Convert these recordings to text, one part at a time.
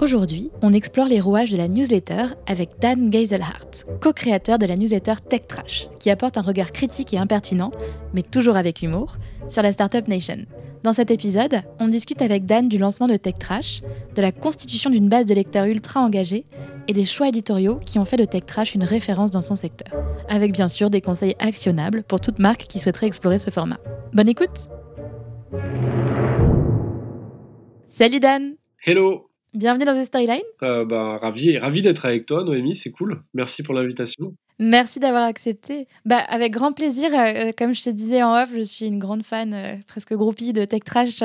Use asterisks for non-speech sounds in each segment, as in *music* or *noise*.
Aujourd'hui, on explore les rouages de la newsletter avec Dan Geiselhardt, co-créateur de la newsletter Tech Trash, qui apporte un regard critique et impertinent, mais toujours avec humour, sur la Startup Nation. Dans cet épisode, on discute avec Dan du lancement de Tech Trash, de la constitution d'une base de lecteurs ultra engagés et des choix éditoriaux qui ont fait de Tech Trash une référence dans son secteur. Avec bien sûr des conseils actionnables pour toute marque qui souhaiterait explorer ce format. Bonne écoute Salut Dan Hello Bienvenue dans The Storyline. Euh, bah, ravi, ravi d'être avec toi, Noémie, c'est cool. Merci pour l'invitation. Merci d'avoir accepté. Bah, avec grand plaisir. Euh, comme je te disais en off, je suis une grande fan, euh, presque groupie de Tech Trash.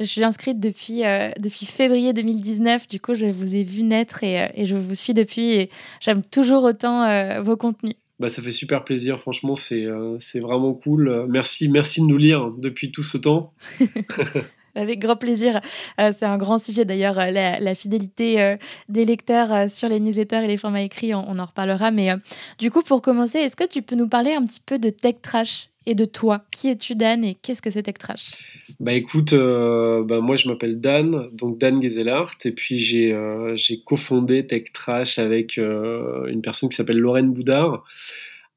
je suis inscrite depuis, depuis février 2019. Du coup, je vous ai vu naître et, et je vous suis depuis. Et j'aime toujours autant vos contenus. Bah, ça fait super plaisir, franchement, c'est c'est vraiment cool. Merci, merci de nous lire depuis tout ce temps. *laughs* *laughs* Avec grand plaisir. Euh, c'est un grand sujet d'ailleurs, euh, la, fidélité euh, des lecteurs sur les newsletters et les formats écrits, on, en reparlera. Mais du coup, pour commencer, est-ce que tu peux nous parler un petit peu de Tech Trash et de toi? Qui es-tu Dan et qu'est-ce que c'est Tech Trash? Bah écoute, bah, moi je m'appelle Dan, donc Dan Gezelhardt, et puis j'ai j'ai cofondé Tech Trash avec une personne qui s'appelle Lorraine Boudard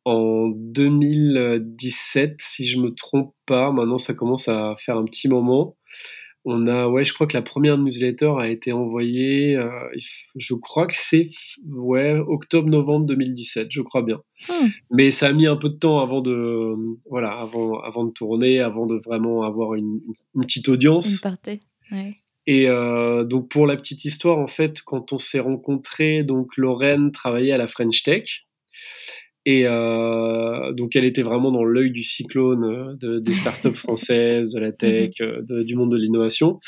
en 2017, si je me trompe pas. Maintenant, ça commence à faire un petit moment. On a, ouais, je crois que la première newsletter a été envoyée, euh, je crois que c'est ouais, octobre-novembre 2017, je crois bien. Hmm. Mais ça a mis un peu de temps avant de, voilà, avant, avant de tourner, avant de vraiment avoir une, petite audience. Une partie, ouais. Et euh, donc pour la petite histoire, en fait, quand on s'est rencontrés, donc Lorraine travaillait à la French Tech. Et euh, donc, elle était vraiment dans l'œil du cyclone euh, de, des startups *laughs* françaises, de la tech, mhm. euh, du monde de l'innovation.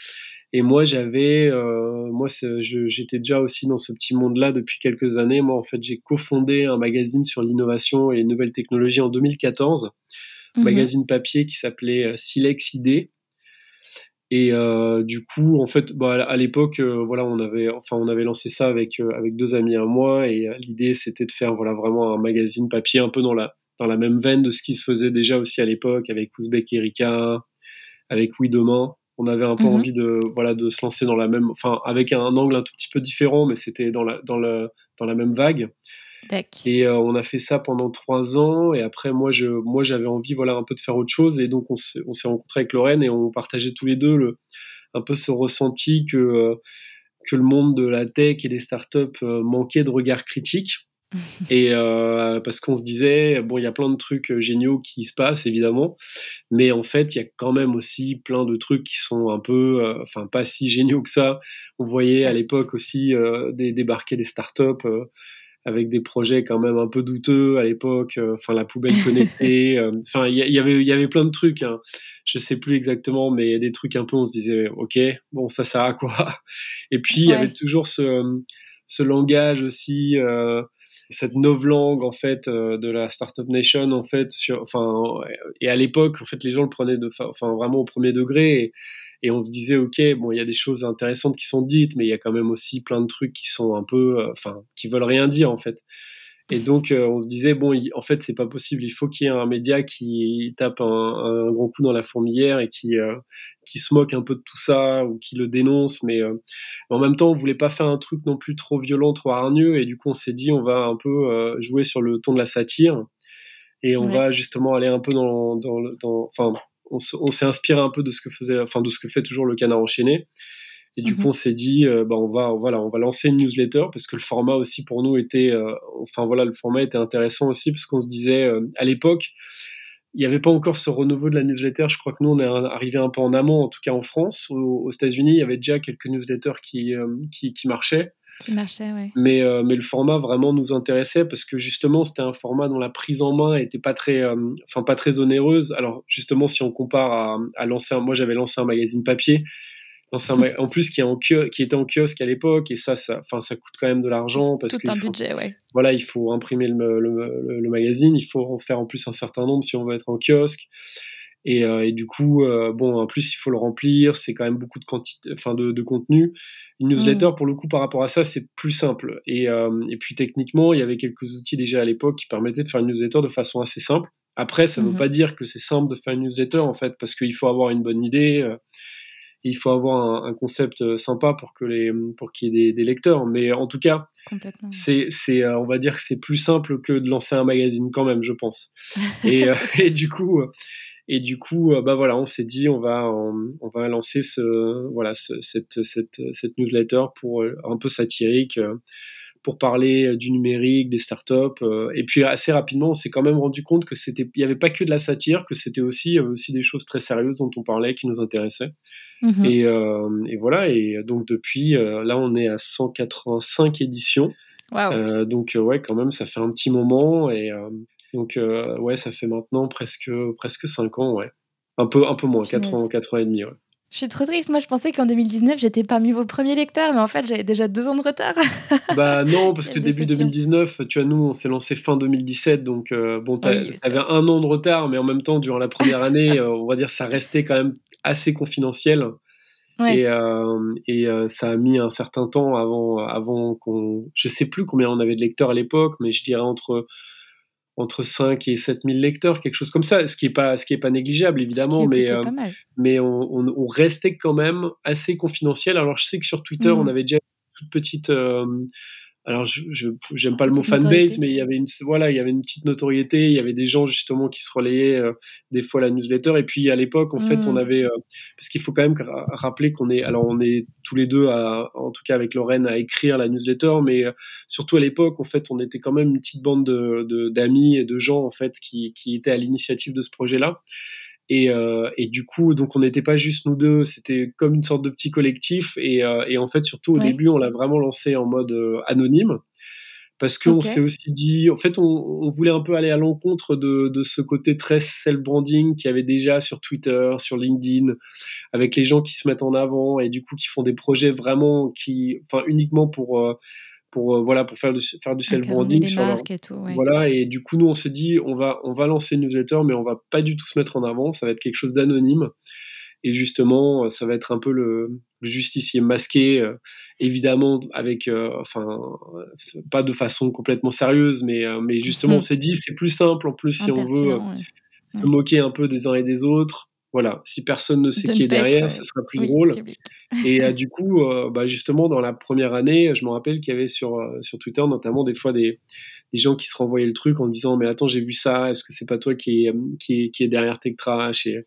Et moi, j'avais, euh, moi, j'étais déjà aussi dans ce petit monde-là depuis quelques années. Moi, en fait, j'ai cofondé un magazine sur l'innovation et les nouvelles technologies en 2014, un mhm. magazine papier qui s'appelait Silex ID, et euh, du coup, en fait, bah, à l'époque, euh, voilà, on avait, enfin, on avait lancé ça avec euh, avec deux amis à moi, et l'idée c'était de faire, voilà, vraiment un magazine papier un peu dans la dans la même veine de ce qui se faisait déjà aussi à l'époque avec Ouzbek Erika, avec Oui Demain. On avait un peu mhm. envie de, voilà, de se lancer dans la même, enfin, avec un angle un tout petit peu différent, mais c'était dans la dans dans la même vague. Et euh, on a fait ça pendant trois ans. Et après, moi, je, moi, j'avais envie, voilà, un peu de faire autre chose. Et donc, on s'est, on s'est rencontrés avec Lorraine et on partageait tous les deux le, un peu ce ressenti que, euh, que le monde de la tech et des startups euh, manquait de regard critique. *laughs* et parce qu'on se disait, bon, il y a plein de trucs géniaux qui se passent, évidemment, mais en fait, il y a quand même aussi plein de trucs qui sont un peu, enfin, pas si géniaux que ça. On voyait à l'époque aussi des, débarquer des startups avec des projets quand même un peu douteux à l'époque, euh, enfin la poubelle connectée, *laughs* euh, enfin il y, avait il y avait plein de trucs, hein. je sais plus exactement, mais il y a des trucs un peu on se disait ok bon ça sert à quoi? *laughs* Et puis il y avait toujours ce, ce langage aussi, euh, cette novlangue en fait de la startup nation en fait sur, enfin et à l'époque en fait les gens le prenaient de, enfin vraiment au premier degré. Et, et on se disait ok bon il y a des choses intéressantes qui sont dites mais il y a quand même aussi plein de trucs qui sont un peu euh, enfin qui veulent rien dire en fait. Et donc euh, on se disait bon en fait c'est pas possible. Il faut qu'il y ait un média qui tape un, un, grand coup dans la fourmilière et qui euh, qui se moque un peu de tout ça ou qui le dénonce. Mais, en même temps on voulait pas faire un truc non plus trop violent trop hargneux. Et du coup on s'est dit on va un peu jouer sur le ton de la satire. Et on va justement aller un peu dans, dans, dans enfin on, s'est inspiré un peu de ce que faisait, enfin de ce que fait toujours le canard enchaîné. Et du mhm. coup, on s'est dit, euh, bah, on va, voilà, on va lancer une newsletter parce que le format aussi pour nous était, euh, enfin voilà, le format était intéressant aussi parce qu'on se disait, euh, à l'époque, il n'y avait pas encore ce renouveau de la newsletter. Je crois que nous, on est arrivé un peu en amont, en tout cas en France. Aux, États-Unis, il y avait déjà quelques newsletters qui, qui, qui marchaient. Qui marchait, oui. Mais, euh, mais le format vraiment nous intéressait parce que justement, c'était un format dont la prise en main était pas très, euh, pas très onéreuse. Alors, justement, si on compare à, à lancer moi j'avais lancé un magazine papier, *laughs* en plus qui, est en qui était en kiosque à l'époque, et ça, ça, ça coûte quand même de l'argent. parce un budget, ouais. Voilà, il faut imprimer le, le, le, magazine, il faut en faire en plus un certain nombre si on veut être en kiosque. Et, euh, et du coup, bon, en plus, il faut le remplir, c'est quand même beaucoup de, quantité, enfin, de, de contenu. Une newsletter, mm. pour le coup, par rapport à ça, c'est plus simple. Et, euh, et, puis techniquement, il y avait quelques outils déjà à l'époque qui permettaient de faire une newsletter de façon assez simple. Après, ça ne veut mm-hmm. pas dire que c'est simple de faire une newsletter, en fait, parce qu'il faut avoir une bonne idée, euh, il faut avoir un, concept euh, sympa pour que les pour qu'il y ait des, des, lecteurs. Mais en tout cas, c'est c'est on va dire que c'est plus simple que de lancer un magazine quand même, je pense. et, *laughs* et du coup et du coup, euh, bah voilà, on s'est dit, on va, on, va lancer ce, voilà, cette, cette, cette, newsletter pour euh, un peu satirique, euh, pour parler du numérique, des startups. Et puis assez rapidement, on s'est quand même rendu compte que c'était, il n'y avait pas que de la satire, que c'était aussi, aussi des choses très sérieuses dont on parlait, qui nous intéressaient. Mmh et, et, voilà. Et donc depuis, là, on est à 185 éditions. Wow. donc ouais, quand même, ça fait un petit moment et donc, euh, ouais, ça fait maintenant presque, presque 5 ans, ouais. Un peu, un peu moins, 4 ans, 4 ans et demi, ouais. Je suis trop triste. Moi, je pensais qu'en 2019, j'étais parmi vos premiers lecteurs, mais en fait, j'avais déjà deux ans de retard. *laughs* bah non, parce que début 2019, tu vois, nous, on s'est lancé fin 2017, donc euh, bon, tu avais un an de retard, mais en même temps, durant la première *laughs* année, euh, on va dire, ça restait quand même assez confidentiel. Et, et ça a mis un certain temps avant, avant qu'on. Je sais plus combien on avait de lecteurs à l'époque, mais je dirais entre entre 5 et 7 000 lecteurs, quelque chose comme ça, ce qui n'est pas, ce qui est pas négligeable évidemment, mais, euh, mais on, on, restait quand même assez confidentiel. Alors je sais que sur Twitter, on mmh. avait déjà une toute petite, euh, alors je j'aime pas le mot fanbase, mais il y avait une voilà, il y avait une petite notoriété, il y avait des gens justement qui se relayaient euh, des fois la newsletter. Et puis à l'époque, en fait, on mmh. avait euh, parce qu'il faut quand même rappeler qu'on est alors on est tous les deux à, en tout cas avec Lorraine à écrire la newsletter, mais euh, surtout à l'époque, en fait, on était quand même une petite bande de d'amis et de gens en fait qui qui étaient à l'initiative de ce projet-là. Et, euh, et, du coup, donc on n'était pas juste nous deux, c'était comme une sorte de petit collectif. Et, euh, et en fait, surtout au début, on l'a vraiment lancé en mode euh, anonyme. Parce qu'on s'est aussi dit, en fait, on, on, voulait un peu aller à l'encontre de, de, ce côté très self-branding qu'il y avait déjà sur Twitter, sur LinkedIn, avec les gens qui se mettent en avant et du coup qui font des projets vraiment qui, enfin, uniquement pour pour euh, voilà pour faire du, faire du self branding sur et tout, voilà et du coup nous on s'est dit on va on va lancer une newsletter mais on va pas du tout se mettre en avant. Ça va être quelque chose d'anonyme. Et justement ça va être un peu le, justicier masqué euh, évidemment avec euh, enfin pas de façon complètement sérieuse mais mais justement on s'est dit c'est plus simple en plus si on veut se moquer un peu des uns et des autres voilà, si personne ne sait qui est derrière, ce sera plus drôle. Et euh, *laughs* du coup, euh, bah, justement, dans la première année, je me rappelle qu'il y avait sur, euh, sur Twitter notamment des fois des, des, gens qui se renvoyaient le truc en disant Mais attends, j'ai vu ça, est-ce que c'est pas toi qui est, qui est, qui est derrière TechTrash et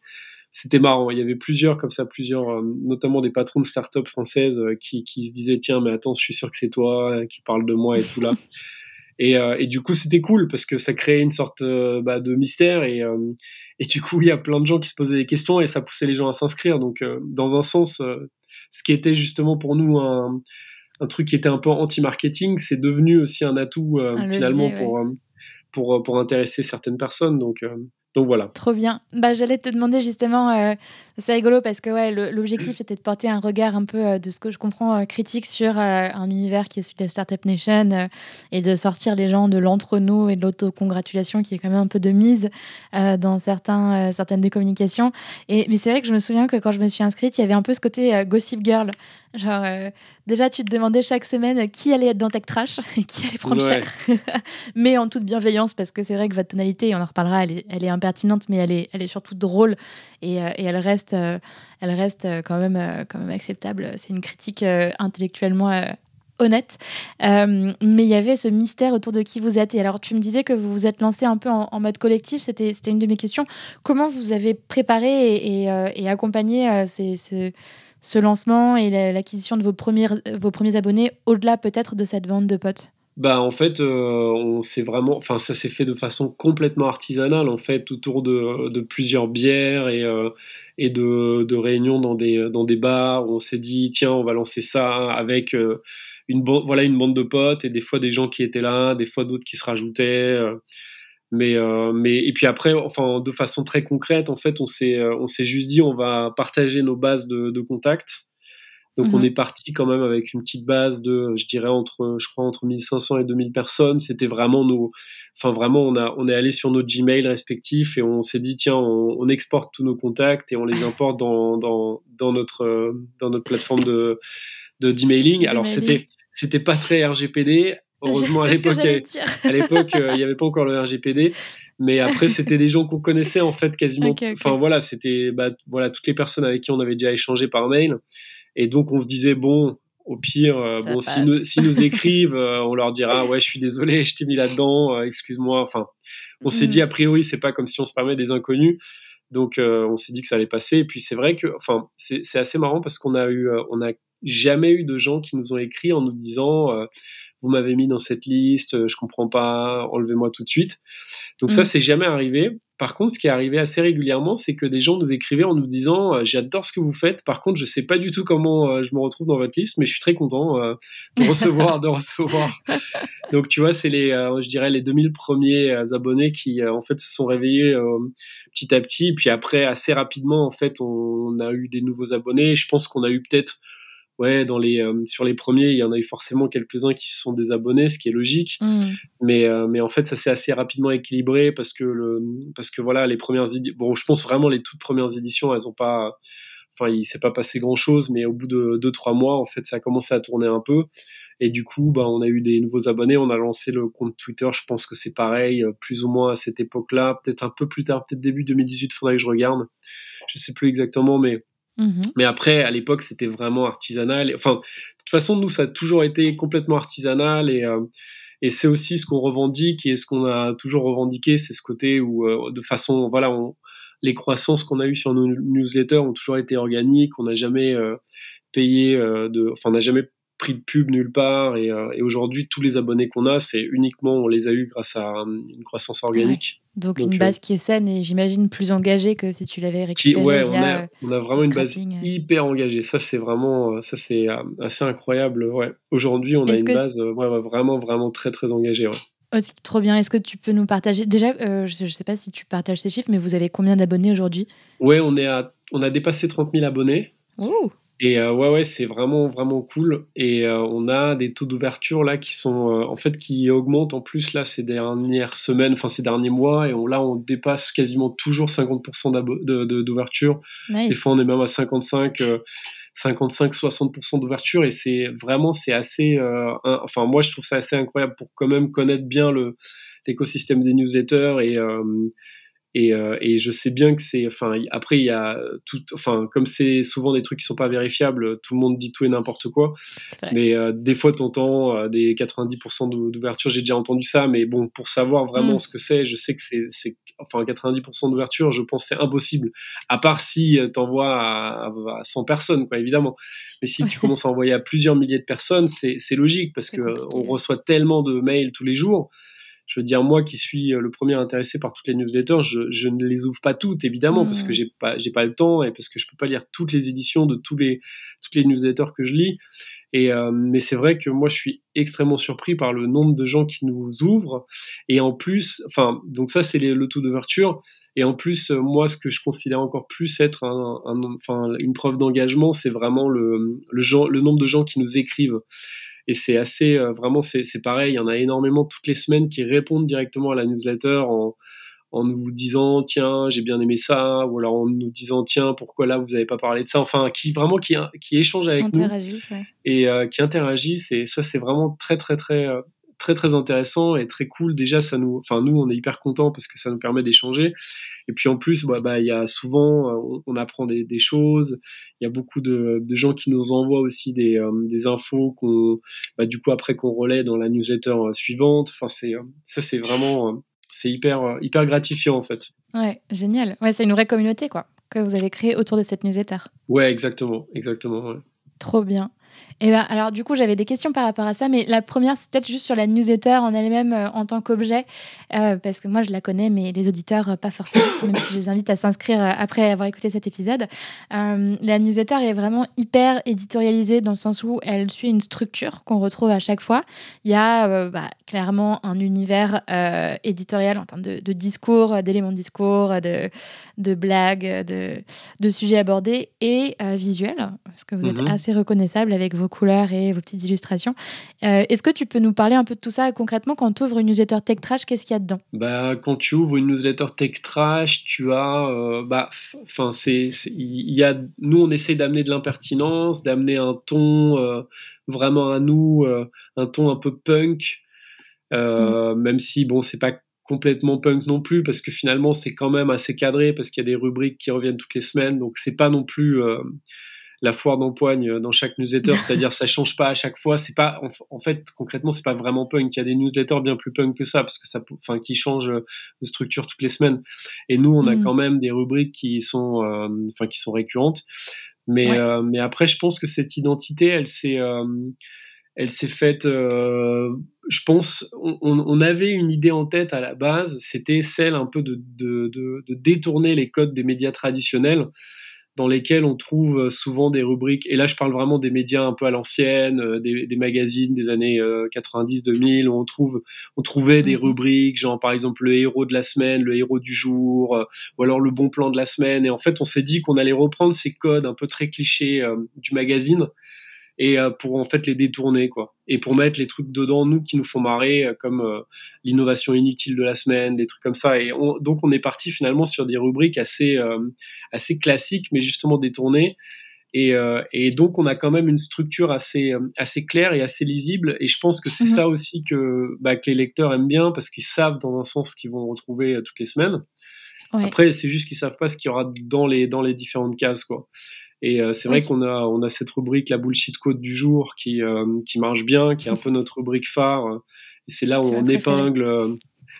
c'était marrant. Il y avait plusieurs comme ça, plusieurs, notamment des patrons de start-up françaises qui, qui, se disaient Tiens, mais attends, je suis sûr que c'est toi qui parle de moi et tout là. *laughs* et, et, du coup, c'était cool parce que ça créait une sorte bah, de mystère et et du coup, il y a plein de gens qui se posaient des questions et ça poussait les gens à s'inscrire. Donc, euh, dans un sens, euh, ce qui était justement pour nous un, un truc qui était un peu anti-marketing, c'est devenu aussi un atout euh, finalement pour, pour, pour, intéresser certaines personnes. Donc, donc voilà. Trop bien. Bah, J'allais te demander justement, euh, c'est rigolo parce que ouais, l'objectif était de porter un regard un peu euh, de ce que je comprends euh, critique sur un univers qui est celui de la Startup Nation et de sortir les gens de l'entre-nous et de l'autocongratulation qui est quand même un peu de mise dans certains, certaines des communications. Et, mais c'est vrai que je me souviens que quand je me suis inscrite, il y avait un peu ce côté Gossip Girl. Genre, euh, déjà, tu te demandais chaque semaine qui allait être dans Tech Trash *laughs* et qui allait prendre cher. *laughs* mais en toute bienveillance, parce que c'est vrai que votre tonalité, on en reparlera, elle est, elle est impertinente, mais elle est, elle est surtout drôle et, euh, et elle reste, euh, elle reste quand, même, quand même acceptable. C'est une critique intellectuellement honnête. mais il y avait ce mystère autour de qui vous êtes. Et alors, tu me disais que vous vous êtes lancé un peu en, mode collectif. C'était une de mes questions. Comment vous avez préparé et, et, accompagné ces, ces ce lancement et l'acquisition de vos premiers, vos premiers abonnés au-delà peut-être de cette bande de potes? Bah en fait, on s'est vraiment, enfin ça s'est fait de façon complètement artisanale en fait, autour de, plusieurs bières et, et de, réunions dans des dans des bars où on s'est dit tiens on va lancer ça avec une voilà une bande de potes et des fois des gens qui étaient là, des fois d'autres qui se rajoutaient. Mais mais et puis après, enfin de façon très concrète, en fait, on s'est on s'est juste dit on va partager nos bases de, de contacts donc on mhm. est parti quand même avec une petite base de, je dirais entre, je crois entre 1500 et 2000 personnes. C'était vraiment nos, enfin vraiment on a, on est allé sur nos Gmail respectifs et on s'est dit tiens on, exporte tous nos contacts et on les importe dans, dans, dans notre dans notre plateforme de de d'emailing. Alors c'était c'était pas très RGPD. Heureusement à l'époque à l'époque euh, il n'y avait pas encore le RGPD. Mais après, c'était des gens qu'on connaissait en fait quasiment. Enfin voilà, c'était bah, voilà toutes les personnes avec qui on avait déjà échangé par mail. Et donc, on se disait, bon, au pire, euh, bon, s'ils nous, si nous, *laughs* écrivent, euh, on leur dira, ouais, je suis désolé, je t'ai mis là-dedans, excuse-moi. Enfin, on s'est dit, mm. a priori, c'est pas comme si on se permet des inconnus. Donc, on s'est dit que ça allait passer. Et puis, c'est vrai que, enfin, c'est assez marrant parce qu'on a eu, on a jamais eu de gens qui nous ont écrit en nous disant, vous m'avez mis dans cette liste, je comprends pas, enlevez-moi tout de suite. Donc, ça, mm. c'est jamais arrivé. Par contre, ce qui est arrivé assez régulièrement, c'est que des gens nous écrivaient en nous disant euh, J'adore ce que vous faites. Par contre, je ne sais pas du tout comment euh, je me retrouve dans votre liste, mais je suis très content euh, de *laughs* recevoir, de recevoir. Donc, tu vois, c'est les, je dirais, les 2000 premiers abonnés qui, en fait, se sont réveillés petit à petit. Puis après, assez rapidement, en fait, on a eu des nouveaux abonnés. Je pense qu'on a eu peut-être ouais, dans les, euh, sur les premiers, il y en a eu forcément quelques-uns qui se sont désabonnés, ce qui est logique. Mmh. Mais, euh, mais en fait, ça s'est assez rapidement équilibré parce que, le, parce que voilà, les premières bon, je pense vraiment les toutes premières éditions, elles ont pas, enfin, il s'est pas passé grand chose, mais au bout de deux, trois mois, en fait, ça a commencé à tourner un peu. Et du coup, bah, on a eu des nouveaux abonnés. On a lancé le compte Twitter. Je pense que c'est pareil, euh, plus ou moins à cette époque-là. Peut-être un peu plus tard, peut-être début 2018. Faudrait que je regarde. Je sais plus exactement, mais Mmh Mais après, à l'époque, c'était vraiment artisanal. Enfin, de toute façon, nous, ça a toujours été complètement artisanal et, euh, et c'est aussi ce qu'on revendique et ce qu'on a toujours revendiqué, c'est ce côté où, euh, de façon, voilà, les croissances qu'on a eues sur nos newsletters ont toujours été organiques. On n'a jamais euh, payé de, enfin, on n'a jamais pris de pub nulle part. Et, euh, et aujourd'hui, tous les abonnés qu'on a, c'est uniquement, on les a eus grâce à euh, une croissance organique. Donc, une base euh, qui est saine et j'imagine plus engagée que si tu l'avais récupérée. ouais, on, a, on, a, vraiment une base hyper engagée. Ça, c'est vraiment, ça c'est assez incroyable. Ouais. Aujourd'hui, on a une base vraiment, vraiment très, très engagée. Oh, trop bien. Est-ce que tu peux nous partager Déjà, je ne sais pas si tu partages ces chiffres, mais vous avez combien d'abonnés aujourd'hui? Ouais, on, est à, on a dépassé 30 000 abonnés. Ouh et euh, ouais, ouais, c'est vraiment, vraiment cool. Et euh, on a des taux d'ouverture là qui sont, euh, en fait, qui augmentent en plus là ces dernières semaines, enfin ces derniers mois. Et on, là, on dépasse quasiment toujours 50% d'ouverture. Des fois, on est même à 55, 55, 60% d'ouverture. Et c'est vraiment, c'est assez, enfin, moi, je trouve ça assez incroyable pour quand même connaître bien le l'écosystème des newsletters et et, euh, et, je sais bien que c'est, enfin, après il y a tout, enfin, comme c'est souvent des trucs qui sont pas vérifiables, tout le monde dit tout et n'importe quoi. Mais euh, des fois, t'entends euh, des 90% d'ouverture. J'ai déjà entendu ça, mais bon, pour savoir vraiment mm. ce que c'est, je sais que c'est, enfin, 90% d'ouverture, je pense c'est impossible. À part si t'envoies à, à, 100 personnes, quoi, évidemment. Mais si tu commences à envoyer à plusieurs milliers de personnes, c'est logique parce que on reçoit tellement de mails tous les jours je veux dire, moi qui suis euh, le premier intéressé par toutes les newsletters, je, je ne les ouvre pas toutes, évidemment, parce que mmh. j'ai pas, j'ai pas le temps et parce que je peux pas lire toutes les éditions de tous les, toutes les newsletters que je lis. Et, euh, mais c'est vrai que moi, je suis extrêmement surpris par le nombre de gens qui nous ouvrent. Et en plus, enfin, donc ça, c'est le taux d'ouverture. Et en plus, euh, moi, ce que je considère encore plus être un, un, enfin, une preuve d'engagement, c'est vraiment le, le, genre, le nombre de gens qui nous écrivent. Et c'est assez, euh, vraiment, c'est pareil. Il y en a énormément toutes les semaines qui répondent directement à la newsletter en, en nous disant tiens j'ai bien aimé ça ou alors en nous disant tiens pourquoi là vous n'avez pas parlé de ça? Enfin qui vraiment qui, qui échangent avec nous et euh, qui interagissent et ça c'est vraiment très très très euh, très très intéressant et très cool. Déjà, ça nous, enfin nous, on est hyper contents parce que ça nous permet d'échanger. Et puis en plus, bah, bah, il y a souvent, euh, on, apprend des, des, choses. Il y a beaucoup de, de, gens qui nous envoient aussi des, euh, des infos qu'on, bah, du coup après qu'on relaie dans la newsletter euh, suivante. Enfin, c'est ça, c'est vraiment, c'est hyper hyper gratifiant en fait. Ouais, génial. Ouais, c'est une vraie communauté quoi que vous avez créée autour de cette newsletter. Ouais, exactement, exactement. Trop bien. Et ben, alors du coup, j'avais des questions par rapport à ça, mais la première, c'est peut-être juste sur la newsletter en elle-même euh, en tant qu'objet, euh, parce que moi, je la connais, mais les auditeurs, euh, pas forcément, *coughs* même si je les invite à s'inscrire après avoir écouté cet épisode. la newsletter est vraiment hyper éditorialisée dans le sens où elle suit une structure qu'on retrouve à chaque fois. Il y a bah, clairement un univers éditorial en termes de, discours, d'éléments de discours, de, de blagues, de, de, sujets abordés et visuels, parce que vous êtes mhm. assez reconnaissable avec vos couleurs et vos petites illustrations. Euh, est-ce que tu peux nous parler un peu de tout ça concrètement? Quand tu ouvres une newsletter Tech Trash, qu'est-ce qu'il y a dedans? Bah, Quand tu ouvres une newsletter Tech Trash, tu as. Euh, bah, c'est, il y a, nous, on essaie d'amener de l'impertinence, d'amener un ton euh, vraiment à nous, un ton un peu punk, mm. même si, bon, c'est pas complètement punk non plus parce que finalement c'est quand même assez cadré parce qu'il y a des rubriques qui reviennent toutes les semaines donc c'est pas non plus la foire d'empoigne euh, dans chaque newsletter, *laughs* c'est-à-dire ça change pas à chaque fois. C'est pas, en, fait, concrètement, c'est pas vraiment punk. Il y a des newsletters bien plus punk que ça, parce que ça, enfin, qui changent de structure toutes les semaines. Et nous, on a mm. quand même des rubriques qui sont, euh, enfin, qui sont récurrentes. Mais, euh, mais après, je pense que cette identité, elle s'est, elle s'est faite. je pense, on, avait une idée en tête à la base, c'était celle un peu de, de, de, de détourner les codes des médias traditionnels dans lesquels on trouve euh, souvent des rubriques, et là je parle vraiment des médias un peu à l'ancienne, euh, des, magazines des années 90-2000, euh, où on, trouve, on trouvait des mhm. rubriques, genre par exemple le héros de la semaine, le héros du jour, ou alors le bon plan de la semaine, et en fait on s'est dit qu'on allait reprendre ces codes un peu très clichés du magazine, et euh, pour en fait les détourner quoi. Et pour mettre les trucs dedans nous qui nous font marrer euh, comme euh, l'innovation inutile de la semaine des trucs comme ça. Et donc on est parti finalement sur des rubriques assez assez classiques mais justement détournées. Et, et, donc on a quand même une structure assez assez claire et assez lisible. Et je pense que c'est mhm. ça aussi que, bah, que les lecteurs aiment bien parce qu'ils savent dans un sens qu'ils vont retrouver toutes les semaines. Après c'est juste qu'ils savent pas ce qu'il y aura dans les dans les différentes cases quoi et euh, c'est vrai qu'on a, on a cette rubrique, la bullshit code du jour, qui, euh, qui marche bien, qui est un peu notre rubrique phare. Et c'est là où on épingle. Euh,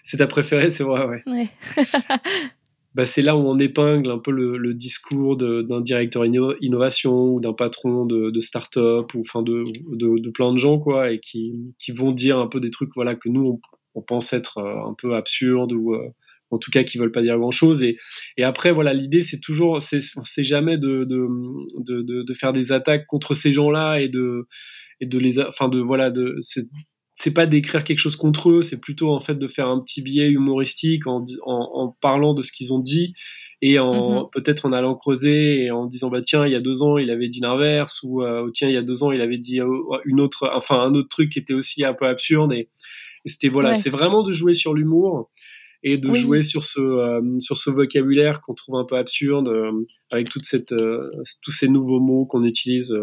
c'est ta préférée, c'est vrai, ouais. ouais. *laughs* bah, c'est là où on épingle un peu le, discours d'un directeur innovation ou d'un patron de, de start-up ou enfin de, de, de, plein de gens, quoi, et qui, qui, vont dire un peu des trucs voilà, que nous, on, on pense être un peu absurdes ou en tout cas qui veulent pas dire grand chose. Et, et après, voilà, l'idée c'est toujours, c'est jamais de de, de, de, faire des attaques contre ces gens-là et de et de les, enfin de voilà, de c'est pas d'écrire quelque chose contre eux, c'est plutôt en fait de faire un petit billet humoristique en, en, en parlant de ce qu'ils ont dit et en mm-hmm. peut-être en allant creuser et en disant bah tiens il y a deux ans il avait dit l'inverse ou euh, tiens il y a deux ans il avait dit euh, une autre enfin un autre truc qui était aussi un peu absurde et, c'était voilà c'est vraiment de jouer sur l'humour et de jouer sur ce, euh, sur ce vocabulaire qu'on trouve un peu absurde, euh, avec toute cette, euh, tous ces nouveaux mots qu'on utilise,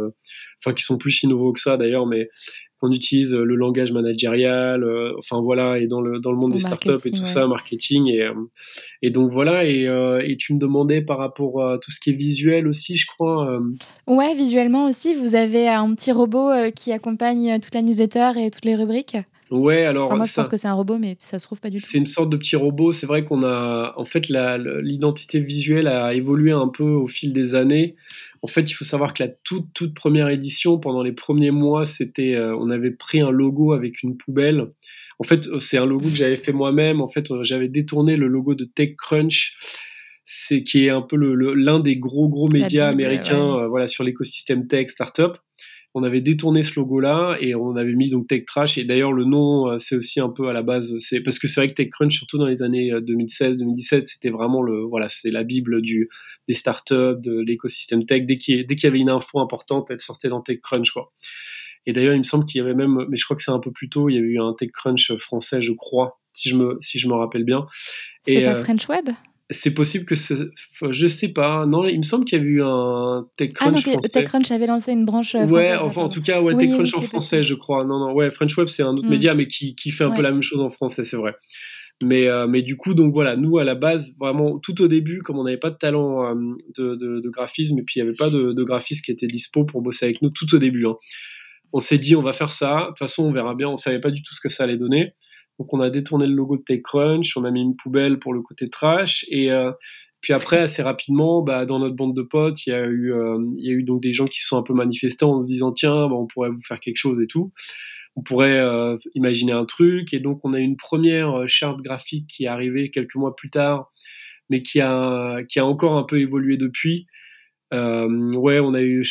enfin qui sont plus si nouveaux que ça d'ailleurs, mais qu'on utilise le langage managérial, enfin voilà, et dans le, dans le monde des startups et tout ça, marketing, et, et donc voilà, et, et, tu me demandais par rapport à tout ce qui est visuel aussi, je crois. Ouais, visuellement aussi, vous avez un petit robot qui accompagne toute la newsletter et toutes les rubriques? Ouais, alors. moi, je pense que c'est un robot, mais ça se trouve pas du tout. C'est une sorte de petit robot. C'est vrai qu'on a. En fait, l'identité visuelle a évolué un peu au fil des années. En fait, il faut savoir que la toute, toute première édition, pendant les premiers mois, c'était. Euh, on avait pris un logo avec une poubelle. En fait, euh, c'est un logo que j'avais fait moi-même. En fait, euh, j'avais détourné le logo de TechCrunch c'est qui est un peu l'un des gros gros médias américains voilà sur l'écosystème tech startup on avait détourné ce logo-là et on avait mis donc Tech Trash. Et d'ailleurs, le nom, euh, c'est aussi un peu à la base, c'est parce que c'est vrai que TechCrunch, surtout dans les années 2016-2017, euh, c'était vraiment le, voilà, c'est la bible du, des startups, de l'écosystème tech. Dès qu'il y, avait une info importante, elle sortait dans TechCrunch, quoi. Et d'ailleurs, il me semble qu'il y avait même, mais je crois que c'est un peu plus tôt, il y a eu un TechCrunch français, je crois, si je me, si je me rappelle bien. C'est pas euh, French Web? C'est possible que je sais pas. Non, il me semble qu'il y a eu un TechCrunch ah, français. TechCrunch avait lancé une branche euh, Ouais, enfin en tout cas, ouais, TechCrunch en français, je crois. Non, non, ouais, French Web c'est un autre mm. média, mais qui, qui fait un peu la même chose en français, c'est vrai. Mais, euh, mais du coup, donc voilà, nous à la base, vraiment tout au début, comme on n'avait pas de talent euh, de, de, graphisme et puis il n'y avait pas de, de, graphiste qui était dispo pour bosser avec nous tout au début. Hein. On s'est dit, on va faire ça. De toute façon, on verra bien. On savait pas du tout ce que ça allait donner. Donc on a détourné le logo de TechCrunch, on a mis une poubelle pour le côté trash et Puis après, assez rapidement, bah, dans notre bande de potes, il y a eu, il y a eu donc des gens qui se sont un peu manifestés en disant tiens, bah, on pourrait vous faire quelque chose et tout. On pourrait imaginer un truc. Et donc, on a une première charte graphique qui est arrivée quelques mois plus tard, mais qui a, qui a encore un peu évolué depuis. Euh, ouais, on a eu,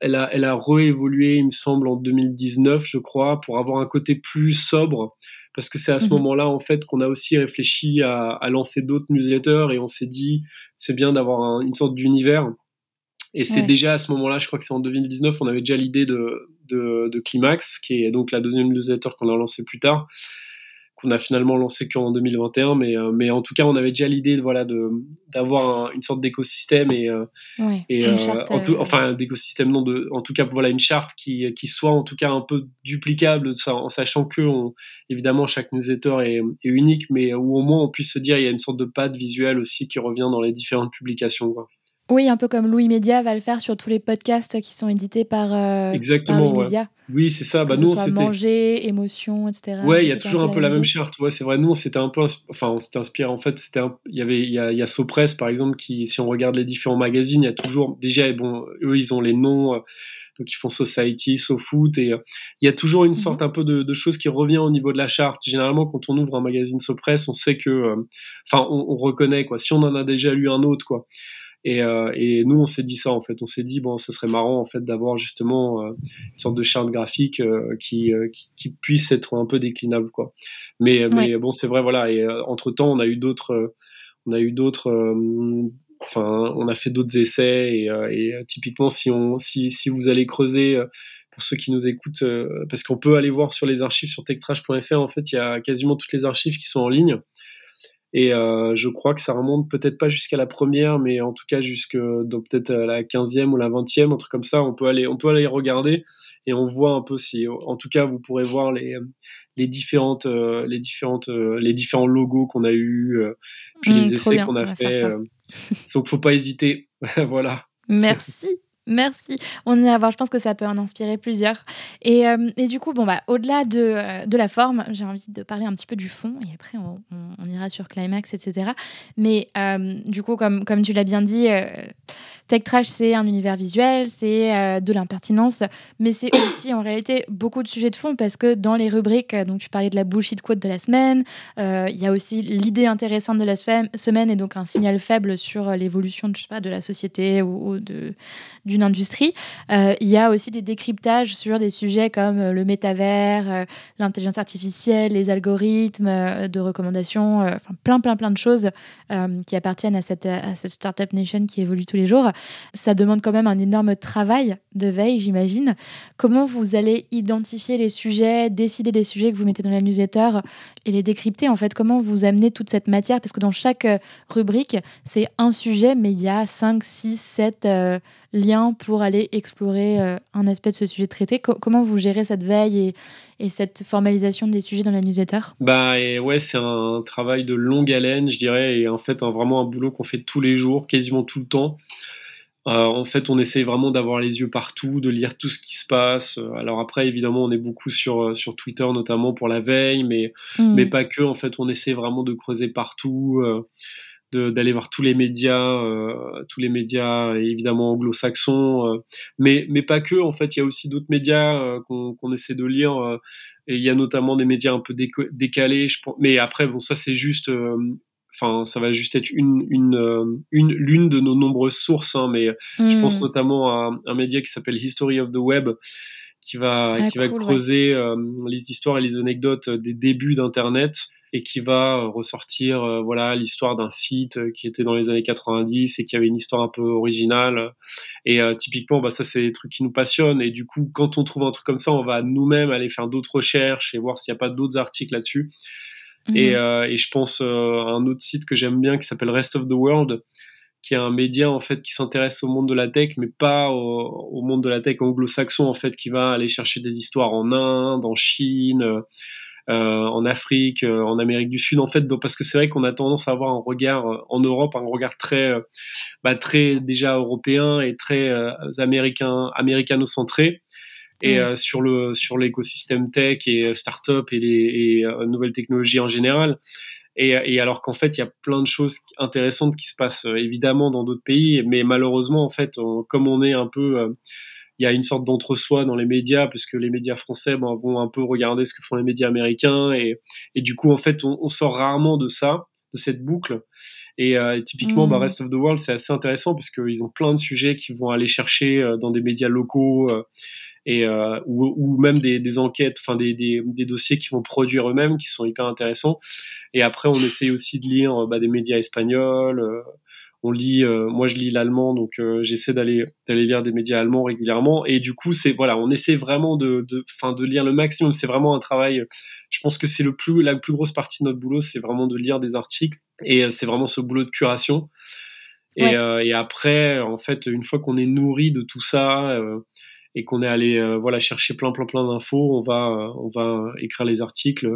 elle a, elle a réévolué, il me semble, en 2019, je crois, pour avoir un côté plus sobre, parce que c'est à ce mhm. moment-là, en fait, qu'on a aussi réfléchi à, à lancer d'autres newsletters et on s'est dit, c'est bien d'avoir une sorte d'univers. Et c'est déjà à ce moment-là, je crois que c'est en 2019, on avait déjà l'idée de, de, de, Climax, qui est donc la deuxième newsletter qu'on a lancée plus tard qu'on a finalement lancé qu'en 2021, mais, euh, mais en tout cas, on avait déjà l'idée voilà, de, d'avoir une sorte d'écosystème et, euh, et euh, enfin d'écosystème non de, en tout cas voilà une charte qui, qui soit en tout cas un peu duplicable, en sachant que on, évidemment chaque newsletter est, est, unique, mais où au moins on puisse se dire il y a une sorte de patte visuelle aussi qui revient dans les différentes publications. Quoi. Oui, un peu comme Louis Média va le faire sur tous les podcasts qui sont édités par, euh, Exactement, Louis Média. Oui, c'est ça. Bah, nous, c'était manger, émotion, etc. Ouais, il y a toujours un peu la même charte. Ouais, c'est vrai. Nous, c'était un peu, enfin, on s'était inspiré. En fait, c'était, il y avait, il y a, il y a Sopress par exemple, qui, si on regarde les différents magazines, il y a toujours, déjà, bon, eux, ils ont les noms. Euh, donc ils font Society, SoFoot, et euh, il y a toujours une mhm. sorte un peu de, de chose qui revient au niveau de la charte. Généralement, quand on ouvre un magazine Sopress, on sait que, enfin, on, on, reconnaît quoi. Si on en a déjà lu un autre, quoi. Et, euh, et, nous, on s'est dit ça en fait. On s'est dit bon, ce serait marrant en fait d'avoir justement euh, une sorte de charte graphique euh, qui, qui, puisse être un peu déclinable quoi. Mais, mais bon, c'est vrai voilà. Et entre temps, on a eu d'autres, on a eu d'autres. Enfin, on a fait d'autres essais et, et, typiquement, si on, si, si vous allez creuser pour ceux qui nous écoutent, parce qu'on peut aller voir sur les archives sur techtrash.fr. En fait, il y a quasiment toutes les archives qui sont en ligne. Et euh, je crois que ça remonte peut-être pas jusqu'à la première, mais en tout cas jusque peut-être la 15e ou la 20e, un truc comme ça. On peut aller, on peut aller regarder et on voit un peu si, en tout cas, vous pourrez voir les, les différentes, euh, les différentes, euh, les différents logos qu'on a eu, puis mmh, les essais qu'on a fait. donc, faut pas hésiter. *laughs* voilà. Merci. Merci. On y voir. Je pense que ça peut en inspirer plusieurs. Et, euh, et du coup, bon, bah, au-delà de, euh, de, la forme, j'ai envie de parler un petit peu du fond. Et après, on, on, ira sur Climax, etc. Mais euh, du coup, comme, comme tu l'as bien dit, Tech Trash, c'est un univers visuel, c'est de l'impertinence, mais c'est *coughs* aussi en réalité beaucoup de sujets de fond parce que dans les rubriques, donc tu parlais de la bullshit quote de la semaine, il y a aussi l'idée intéressante de la semaine et donc un signal faible sur l'évolution de, de la société ou, ou du industrie. Euh, il y a aussi des décryptages sur des sujets comme euh, le métavers, euh, l'intelligence artificielle, les algorithmes de recommandation, enfin plein, plein, plein de choses qui appartiennent à cette, à cette Startup Nation qui évolue tous les jours. Ça demande quand même un énorme travail de veille, j'imagine. Comment vous allez identifier les sujets, décider des sujets que vous mettez dans la newsletter et les décrypter en fait? Comment vous amenez toute cette matière? Parce que dans chaque rubrique, c'est un sujet, mais il y a 5, 6, 7 liens pour aller explorer euh, un aspect de ce sujet traité. comment vous gérez cette veille et, cette formalisation des sujets dans la newsletter? Bah et ouais, c'est un travail de longue haleine, je dirais, et en fait un, vraiment un boulot qu'on fait tous les jours, quasiment tout le temps. Euh, en fait, on essaye vraiment d'avoir les yeux partout, de lire tout ce qui se passe. Alors après, évidemment, on est beaucoup sur, euh, sur Twitter, notamment pour la veille, mais, mmh. mais pas que. En fait, on essaie vraiment de creuser partout d'aller voir tous les médias, euh, tous les médias évidemment anglo-saxons, euh, mais, mais pas que. En fait, il y a aussi d'autres médias euh, qu'on essaie de lire. et il y a notamment des médias un peu décalés. Je pense, mais après, bon, ça c'est juste. Enfin, ça va juste être une, une, une l'une de nos nombreuses sources, hein, mais je pense hmm. notamment à un média qui s'appelle History of the Web, qui va, ah, qui va creuser les histoires et les anecdotes des débuts d'Internet et qui va euh, ressortir euh, voilà l'histoire d'un site euh, qui était dans les années 90 et qui avait une histoire un peu originale. Et typiquement bah ça c'est des trucs qui nous passionnent. Et du coup quand on trouve un truc comme ça on va nous-mêmes aller faire d'autres recherches et voir s'il n'y a pas d'autres articles là-dessus. Et, mhm. et, je pense à un autre site que j'aime bien qui s'appelle Rest of the World qui est un média en fait qui s'intéresse au monde de la tech mais pas au, au monde de la tech anglo-saxon en fait qui va aller chercher des histoires en Inde en Chine en Afrique, euh, en Amérique du Sud, en fait, parce que c'est vrai qu'on a tendance à avoir un regard euh, en Europe, un regard très, bah, très déjà européen et très américain, américano-centré. Et sur le sur l'écosystème tech et startup et les et, nouvelles technologies en général. Et, alors qu'en fait, il y a plein de choses intéressantes qui se passent évidemment dans d'autres pays, mais malheureusement, en fait, comme on est un peu il y a une sorte d'entre-soi dans les médias, puisque les médias français ben, vont un peu regarder ce que font les médias américains, et, et du coup, en fait, on, on, sort rarement de ça, de cette boucle. Et, euh, typiquement, bah, mmh. Rest of the World, c'est assez intéressant, parce qu'ils ont plein de sujets qu'ils vont aller chercher euh, dans des médias locaux. Euh, et ou, ou, même des, des enquêtes, enfin des, des, des, dossiers qui vont produire eux-mêmes, qui sont hyper intéressants. Et après, on essaye aussi de lire bah, des médias espagnols, on lit, euh, moi je lis l'allemand, donc euh, j'essaie d'aller d'aller lire des médias allemands régulièrement. Et du coup, c'est voilà, on essaie vraiment de, de, fin, de lire le maximum. C'est vraiment un travail. Je pense que c'est le plus la plus grosse partie de notre boulot, c'est vraiment de lire des articles. Et euh, c'est vraiment ce boulot de curation. Et, et, après, en fait, une fois qu'on est nourri de tout ça et qu'on est allé voilà chercher plein plein plein d'infos, on va on va écrire les articles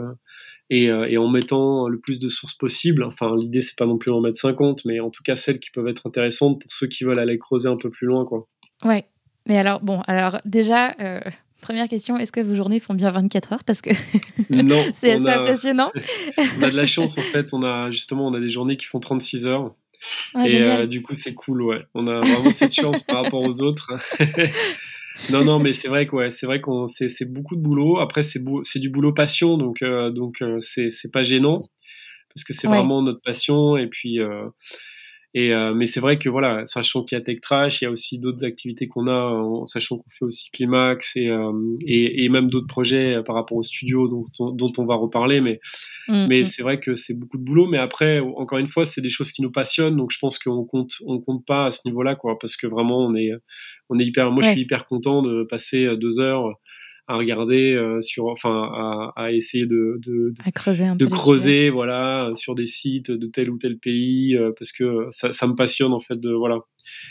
euh, et, en mettant le plus de sources possibles. Enfin, l'idée, c'est pas non plus d'en mettre 50, mais en tout cas celles qui peuvent être intéressantes pour ceux qui veulent aller creuser un peu plus loin. Quoi. Ouais. Mais alors, bon, alors déjà, euh, première question, est-ce que vos journées font bien 24 heures? Parce que *laughs* *laughs* c'est assez impressionnant. *laughs* on a de la chance, en fait. On a justement on a des journées qui font 36 heures. et euh, du coup, c'est cool, ouais. On a vraiment cette chance par rapport aux autres. Non, non, mais c'est vrai que c'est vrai qu'on c'est beaucoup de boulot. Après, c'est c'est du boulot passion, donc euh, donc euh, c'est pas gênant parce que c'est vraiment notre passion. Et puis euh, et, euh, mais c'est vrai que voilà, sachant qu'il y a Tech Trash, il y a aussi d'autres activités qu'on a, en sachant qu'on fait aussi Climax et, euh, et, et, même d'autres projets euh, par rapport au studio dont, dont on va reparler. Mais, mm, mais mm. c'est vrai que c'est beaucoup de boulot. Mais après, encore une fois, c'est des choses qui nous passionnent. Donc je pense qu'on compte, on compte pas à ce niveau-là, quoi, parce que vraiment, on est, on est hyper. Moi, je suis hyper content de passer deux heures à regarder euh, sur, enfin, à, à essayer de, de, de, creuser, un de creuser voilà, sur des sites de tel ou tel pays, euh, parce que ça, ça, me passionne en fait de voilà.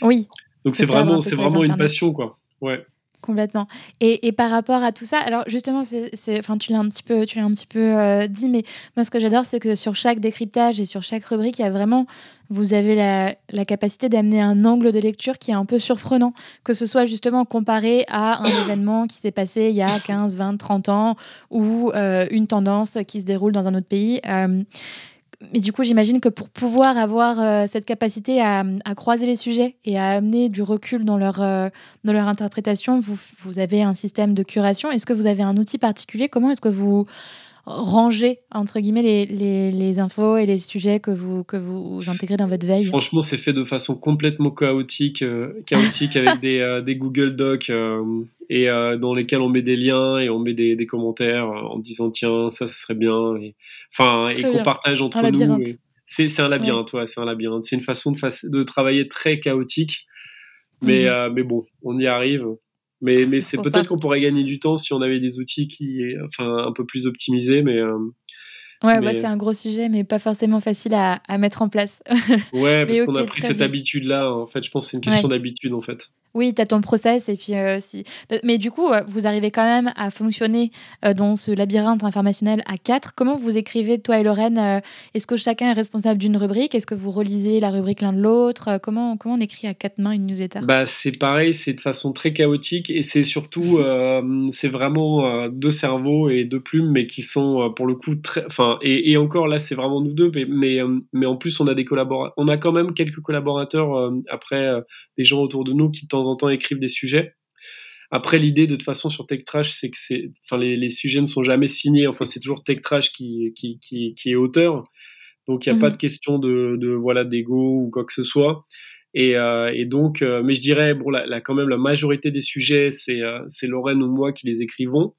Oui. Donc c'est vraiment, c'est vraiment une passion quoi. Ouais. Complètement. Et, et, par rapport à tout ça, alors justement, c'est, enfin, tu l'as un petit peu, tu un petit peu euh, dit, mais moi, ce que j'adore, c'est que sur chaque décryptage et sur chaque rubrique, il y a vraiment, vous avez la, la, capacité d'amener un angle de lecture qui est un peu surprenant, que ce soit justement comparé à un *coughs* événement qui s'est passé il y a 15, 20, 30 ans ou euh, une tendance qui se déroule dans un autre pays. Euh, mais du coup, j'imagine que pour pouvoir avoir euh, cette capacité à, croiser les sujets et à amener du recul dans leur, euh, dans leur interprétation, vous, vous avez un système de curation. Est-ce que vous avez un outil particulier? Comment est-ce que vous ranger entre guillemets les, les, les, infos et les sujets que vous que vous intégrez dans votre veille Franchement, c'est fait de façon complètement chaotique, euh, chaotique avec des, euh, des, Google Docs euh, et dans lesquels on met des liens et on met des, des commentaires en disant tiens ça, ce serait bien. Et, enfin et qu'on partage entre nous. C'est un labyrinthe, ouais. c'est un labyrinthe. C'est une façon de, de travailler très chaotique, mais mhm. mais bon, on y arrive. Mais, mais c'est peut-être qu'on pourrait gagner du temps si on avait des outils qui, enfin, un peu plus optimisés, mais. Euh, ouais, Bah, c'est un gros sujet, mais pas forcément facile à, à mettre en place. ouais, *laughs* parce qu'on a pris cette habitude-là. En fait, je pense que c'est une question d'habitude, en fait. Oui, tu as ton process et puis euh, si... Mais du coup, euh, vous arrivez quand même à fonctionner euh, dans ce labyrinthe informationnel à quatre. Comment vous écrivez, toi et Lorraine Est-ce que chacun est responsable d'une rubrique? Est-ce que vous relisez la rubrique l'un de l'autre? Comment, comment on écrit à quatre mains une newsletter? Bah, C'est pareil, c'est de façon très chaotique et c'est surtout, *laughs* c'est vraiment deux cerveaux et deux plumes, mais qui sont pour le coup très... Enfin, et, et encore là, c'est vraiment nous deux, mais, mais, mais, en plus, on a, des collaborateurs, on a quand même quelques collaborateurs après, des gens autour de nous qui tentent en temps écrivent des sujets. Après, l'idée de toute façon sur Tech Trash, c'est que c'est, enfin, les, les, sujets ne sont jamais signés. Enfin, c'est toujours Tech Trash qui, qui, qui, qui est auteur. Donc, il n'y a pas mhm. de question de, de voilà d'ego ou quoi que ce soit. Et, euh, et donc, euh, mais je dirais, bon, là, quand même, la majorité des sujets, c'est euh, c'est Lorraine ou moi qui les écrivons.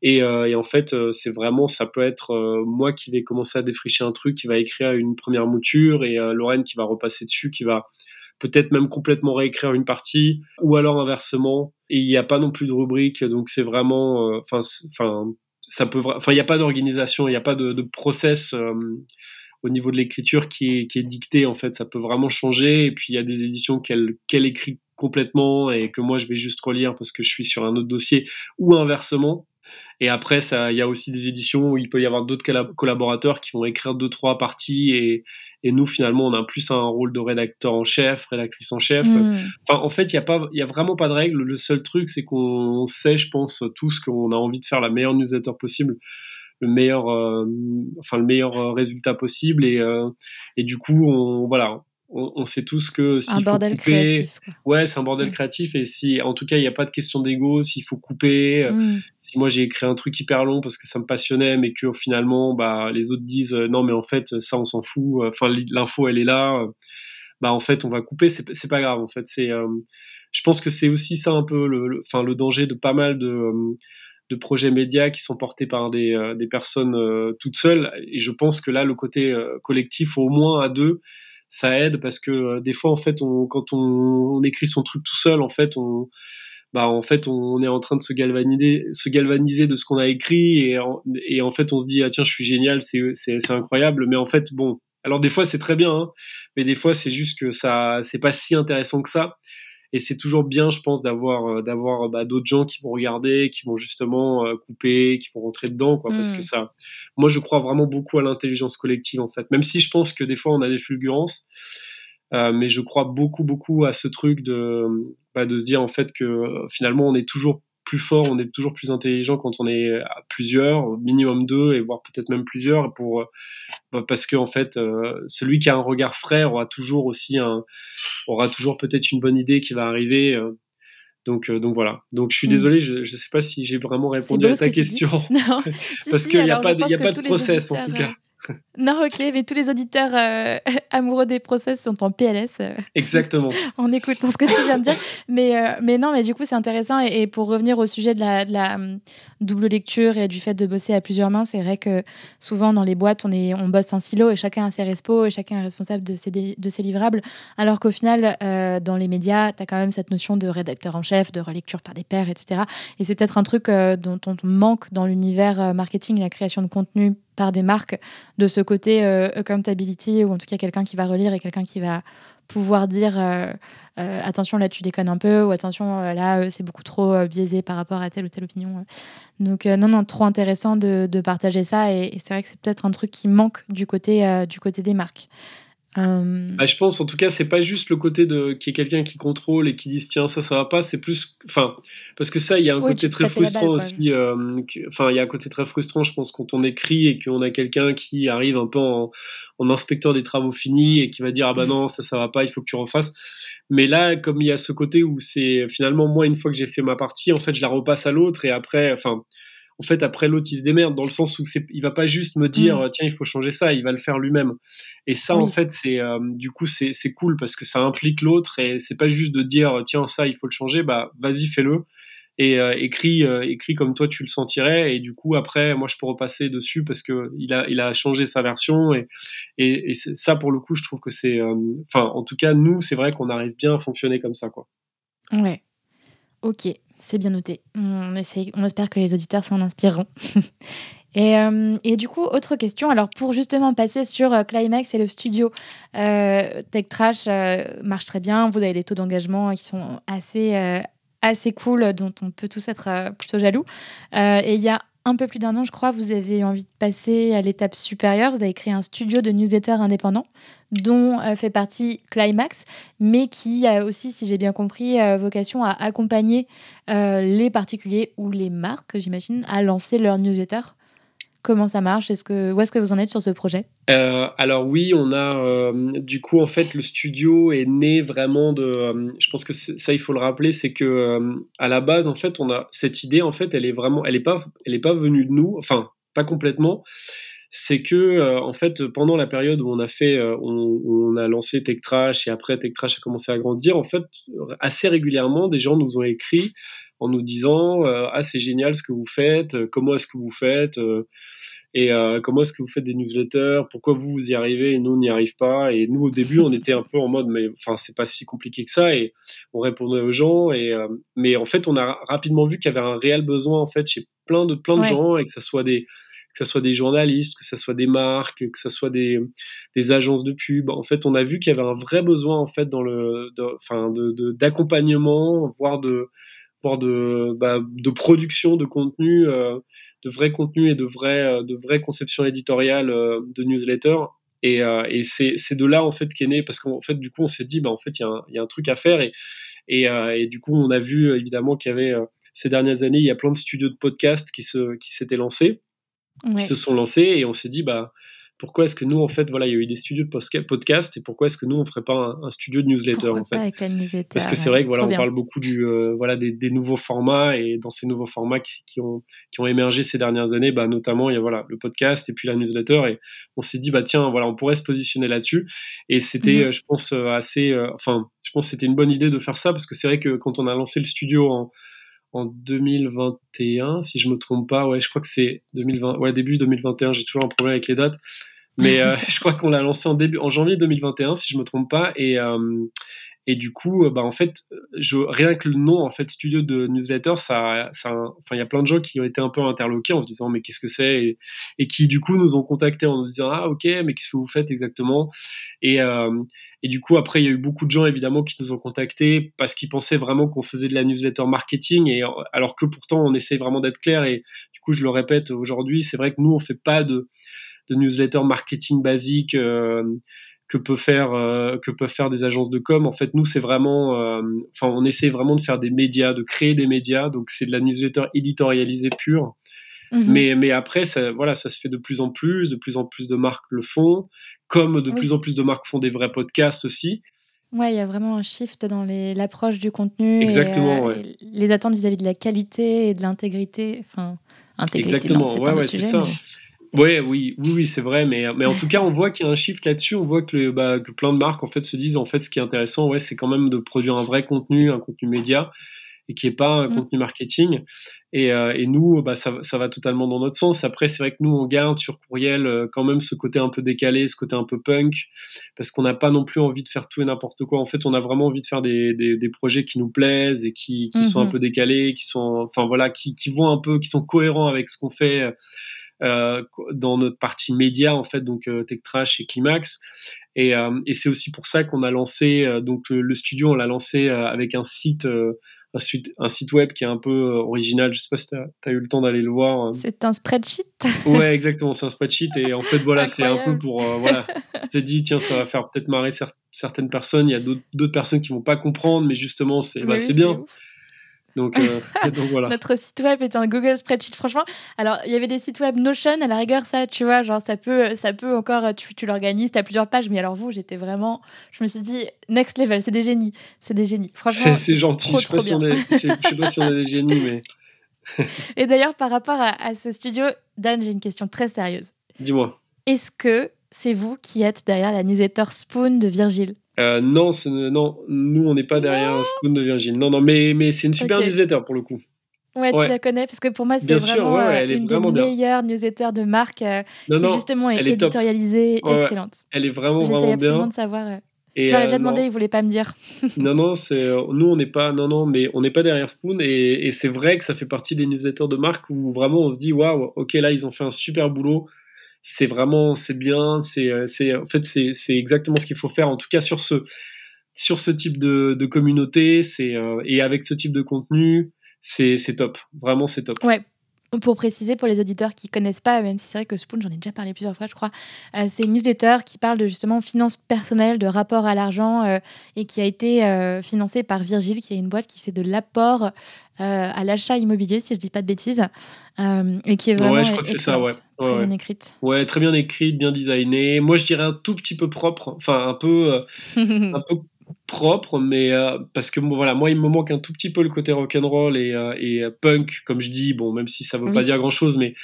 Et, et en fait, c'est vraiment, ça peut être moi qui vais commencer à défricher un truc, qui va écrire une première mouture, et Lorraine qui va repasser dessus, qui va peut-être même complètement réécrire une partie, ou alors inversement. Et il n'y a pas non plus de rubrique, donc c'est vraiment, euh, enfin, ça peut, enfin, il n'y a pas d'organisation, il n'y a pas de, process euh, au niveau de l'écriture qui est, qui est dicté en fait. Ça peut vraiment changer. Et puis il y a des éditions qu'elle écrit complètement et que moi je vais juste relire parce que je suis sur un autre dossier, ou inversement. Et après, il y a aussi des éditions où il peut y avoir d'autres collaborateurs qui vont écrire deux, trois parties. Et, et, nous, finalement, on a plus un rôle de rédacteur en chef, rédactrice en chef. Hmm. Enfin, en fait, il n'y a, a vraiment pas de règle. Le seul truc, c'est qu'on sait, je pense, tous qu'on a envie de faire la meilleure newsletter possible le meilleur, enfin le meilleur résultat possible et, et du coup, on, voilà, on, sait tous que s'il faut couper, créatif, ouais, c'est un bordel créatif et si, en tout cas, il n'y a pas de question d'ego, s'il faut couper, euh, mm. si moi j'ai écrit un truc hyper long parce que ça me passionnait, mais que finalement, bah, les autres disent euh, non, mais en fait, ça on s'en fout, enfin l'info elle est là, euh, bah en fait on va couper, c'est pas grave en fait, c'est, je pense que c'est aussi ça un peu le, enfin le, danger de pas mal de de projets médias qui sont portés par des, des personnes toutes seules. Et je pense que là, le côté collectif, au moins à deux, ça aide parce que euh, des fois en fait on, quand on, écrit son truc tout seul en fait on bah en fait on est en train de se galvaniser se galvaniser de ce qu'on a écrit et en, fait on se dit ah tiens je suis génial c'est c'est incroyable. Mais en fait bon. Alors des fois c'est très bien hein, mais des fois c'est juste que ça c'est pas si intéressant que ça et c'est toujours bien, je pense, d'avoir euh, d'avoir bah, d'autres gens qui vont regarder, qui vont justement euh, couper, qui vont rentrer dedans, quoi, parce que mm. ça. Moi, je crois vraiment beaucoup à l'intelligence collective, en fait. Même si je pense que des fois on a des fulgurances, euh, mais je crois beaucoup beaucoup à ce truc de bah, de se dire en fait que finalement on est toujours plus fort, on est toujours plus intelligent quand on est à plusieurs, minimum deux, et voire peut-être même plusieurs, pour, bah, parce que en fait, euh, celui qui a un regard frais aura toujours aussi un, aura toujours peut-être une bonne idée qui va arriver. Euh. donc, euh, donc voilà. Donc je suis mm. désolé, je ne sais pas si j'ai vraiment répondu à ta question. *laughs* *laughs* parce qu'il n'y a, pas, a pas de process en tout cas. *laughs* Non, ok, mais tous les auditeurs euh, *laughs* amoureux des process sont en PLS. Euh, Exactement. *laughs* en écoutant ce que tu viens de dire. Mais, euh, mais non, mais du coup, c'est intéressant. Et, pour revenir au sujet de la, de la hum, double lecture et du fait de bosser à plusieurs mains, c'est vrai que souvent dans les boîtes, on, est, on bosse en silo et chacun a ses respos et chacun est responsable de ses, de ses livrables. Alors qu'au final, dans les médias, tu as quand même cette notion de rédacteur en chef, de relecture par des pairs, etc. Et c'est peut-être un truc dont on manque dans l'univers marketing et la création de contenu par des marques de ce côté euh, accountability ou en tout cas quelqu'un qui va relire et quelqu'un qui va pouvoir dire euh, euh, attention là tu déconnes un peu ou attention là c'est beaucoup trop biaisé par rapport à telle ou telle opinion. Donc non non trop intéressant de, partager ça et, et c'est vrai que c'est peut-être un truc qui manque du côté du côté des marques. Euh, bah, je pense, en tout cas, c'est pas juste le côté de qu'il y ait quelqu'un qui contrôle et qui dise tiens ça ça va pas, c'est plus, enfin, parce que ça il y a un côté très frustrant aussi. Euh, enfin, il y a un côté très frustrant, je pense, quand on écrit et qu'on a quelqu'un qui arrive un peu en, inspecteur des travaux finis et qui va dire ah bah non ça ça va pas, il faut que tu refasses. Mais là, comme il y a ce côté où c'est finalement moi une fois que j'ai fait ma partie, en fait je la repasse à l'autre et après, enfin en fait, après l'autre, il se démerde dans le sens où il va pas juste me dire, mm. tiens, il faut changer ça, il va le faire lui-même. Et ça, en fait, c'est, euh, du coup, c'est, cool parce que ça implique l'autre et c'est pas juste de dire, tiens, ça, il faut le changer, bah, vas-y, fais-le. Et euh, écris, euh, écris comme toi tu le sentirais et du coup après moi je peux repasser dessus parce que il a il a changé sa version et et, et ça pour le coup je trouve que c'est enfin en tout cas nous c'est vrai qu'on arrive bien à fonctionner comme ça quoi ouais ok c'est bien noté. On, on espère que les auditeurs s'en inspireront. *laughs* Et, euh, et, du coup, autre question. Alors, pour justement passer sur euh, Climax et le studio, euh, Tech Trash marche très bien. Vous avez des taux d'engagement qui sont assez, assez cool, dont on peut tous être plutôt jaloux. et il y a un peu plus d'un an, je crois, vous avez envie de passer à l'étape supérieure. Vous avez créé un studio de newsletter indépendant dont euh, fait partie Climax, mais qui a aussi, si j'ai bien compris, euh, vocation à accompagner euh, les particuliers ou les marques, j'imagine, à lancer leur newsletter. Comment ça marche? Est-ce que, Où est-ce que vous en êtes sur ce projet? Alors oui, on a du coup en fait le studio est né vraiment de. je pense que ça il faut le rappeler, c'est que à la base en fait on a cette idée en fait elle est vraiment elle est pas elle pas venue de nous, enfin pas complètement c'est que euh, en fait pendant la période où on a fait, euh, on, a lancé TechTrash et après TechTrash a commencé à grandir, en fait assez régulièrement des gens nous ont écrit en nous disant euh, ah c'est génial ce que vous faites, comment est-ce que vous faites et comment est-ce que vous faites des newsletters, pourquoi vous vous y arrivez et nous on n'y arrive pas et nous au début on était un peu en mode mais enfin c'est pas si compliqué que ça et on répondait aux gens et mais en fait on a rapidement vu qu'il y avait un réel besoin en fait chez plein de plein de gens et que ça soit des que ce soit des journalistes, que ce soit des marques, que ce soit des, des agences de pub. En fait, on a vu qu'il y avait un vrai besoin en fait dans le, d'accompagnement, voire de, voire de, bah, de production de contenu, euh, de vrai contenu et de euh, de vraie conception éditoriale euh, de newsletter. Et, et c'est, de là en fait qu'est né parce qu'en fait du coup on s'est dit bah en fait il y, y, a un truc à faire. Et, et, et, du coup on a vu évidemment qu'il y avait ces dernières années il y a plein de studios de podcast qui se qui s'étaient lancés qui se sont lancés. Et on s'est dit, bah, pourquoi est-ce que nous, en fait, voilà, il y a eu des studios de podcast et pourquoi est-ce que nous, on ferait pas un, studio de newsletter, en fait Parce que c'est vrai que voilà, on parle beaucoup du, euh, voilà, des, nouveaux formats et dans ces nouveaux formats qui, ont, qui ont émergé ces dernières années, bah, notamment, il y a voilà, le podcast et puis la newsletter et on s'est dit, bah, tiens, voilà, on pourrait se positionner là-dessus et c'était, mmh euh, je pense, euh, assez, enfin, je pense que c'était une bonne idée de faire ça parce que c'est vrai que quand on a lancé le studio en, en 2021, si je me trompe pas. Ouais, je crois que c'est 2020, ouais, début 2021. J'ai toujours un problème avec les dates, mais euh, *laughs* je crois qu'on l'a lancé en début, en janvier 2021, si je me trompe pas. Et euh, et du coup, euh, bah, en fait, rien que le nom, en fait, studio de newsletter, ça, ça enfin, il y a plein de gens qui ont été un peu interloqués en se disant, mais qu'est-ce que c'est et, qui, du coup, nous ont contactés en nous disant, ah, ok, mais qu'est-ce que vous faites exactement? Et, euh, et du coup, après, il y a eu beaucoup de gens, évidemment, qui nous ont contactés parce qu'ils pensaient vraiment qu'on faisait de la newsletter marketing et alors que pourtant, on essaie vraiment d'être clair et du coup, je le répète aujourd'hui, c'est vrai que nous, on fait pas de, de newsletter marketing basique. Euh, que peut faire euh, que peuvent faire des agences de com. En fait, nous c'est vraiment, euh, enfin, on essaie vraiment de faire des médias, de créer des médias. Donc c'est de la newsletter éditorialisée pure. Mhm. Mais, mais après, ça, voilà, ça se fait de plus en plus, de plus en plus de marques le font, comme de plus en plus de marques font des vrais podcasts aussi. Ouais, il y a vraiment un shift dans l'approche du contenu. Exactement, et, euh, les attentes vis-à-vis de la qualité et de l'intégrité. Enfin, intégrité, Exactement, ouais, ouais, c'est ça. Ouais, oui, oui, oui, c'est vrai, mais, mais en tout cas, on voit qu'il y a un shift là-dessus. On voit que, bah, que plein de marques en fait se disent en fait, ce qui est intéressant, ouais, c'est quand même de produire un vrai contenu, un contenu média, et qui est pas un mmh. contenu marketing. Et, euh, et nous, bah, ça, ça, va totalement dans notre sens. Après, c'est vrai que nous, on garde sur courriel euh, quand même ce côté un peu décalé, ce côté un peu punk, parce qu'on n'a pas non plus envie de faire tout et n'importe quoi. En fait, on a vraiment envie de faire des, des, des projets qui nous plaisent et qui, qui sont un mmh peu décalés, qui sont, enfin voilà, qui, qui vont un peu, qui sont cohérents avec ce qu'on fait euh, dans notre partie média en fait, donc euh, Tech Trash et Climax. Et, euh, et c'est aussi pour ça qu'on a lancé donc le, studio, on l'a lancé avec un site. Un site, web qui est un peu original. Je sais pas si tu as, eu le temps d'aller le voir. C'est un spreadsheet Ouais, exactement, c'est un spreadsheet. Et en fait, voilà, c'est un peu pour. voilà, je t'ai dit, tiens, ça va faire peut-être marrer certaines personnes. Il y a d'autres personnes qui vont pas comprendre, mais justement, c'est bah, bien. Euh, *laughs* donc, voilà. Notre site web est un Google Spreadsheet, franchement. Alors, il y avait des sites web Notion, à la rigueur, ça, tu vois, genre, ça peut, ça peut encore, tu, tu l'organises, tu as plusieurs pages, mais alors vous, j'étais vraiment, je me suis dit, next level, c'est des génies, c'est des génies. Franchement, c'est gentil, je ne sais pas si on est des génies, mais. *laughs* Et d'ailleurs, par rapport à, à ce studio, Dan, j'ai une question très sérieuse. Dis-moi. Est-ce que c'est vous qui êtes derrière la newsletter Spoon de Virgile? Euh, non, non, nous, on n'est pas derrière un Spoon de Virgin. Non, non, mais, mais c'est une super newsletter pour le coup. Ouais, tu la connais parce que pour moi c'est vraiment euh, une des meilleures newsletters de marque euh, qui justement est, éditorialisée et excellente. Elle est vraiment vraiment bien. absolument de savoir. J'aurais déjà demandé, il voulait pas me dire. *laughs* non, non, nous on n'est pas, non, non, mais on n'est pas derrière Spoon et, et c'est vrai que ça fait partie des newsletters de marque où vraiment on se dit waouh, ok là ils ont fait un super boulot c'est vraiment c'est bien c'est euh, en fait c'est exactement ce qu'il faut faire. En tout cas sur ce sur ce type de, communauté c'est euh, et avec ce type de contenu c'est c'est top. Vraiment c'est top. Ouais pour préciser pour les auditeurs qui connaissent pas, même si c'est vrai que Spoon, j'en ai déjà parlé plusieurs fois, je crois, euh, c'est une newsletter qui parle de justement finances personnelles, de rapport à l'argent et qui a été financée par Virgile, qui est une boîte qui fait de l'apport à l'achat immobilier, si je dis pas de bêtises, et qui est vraiment ouais, je crois que c'est ça, ouais. Très bien écrite. Ouais, très bien écrite, bien designée. Moi, je dirais un tout petit peu propre, enfin un peu, *laughs* un peu propre, mais euh, parce que voilà, moi il me manque un tout petit peu le côté rock'n'roll et, euh, et euh, punk, comme je dis, bon, même si ça veut pas dire grand chose, mais,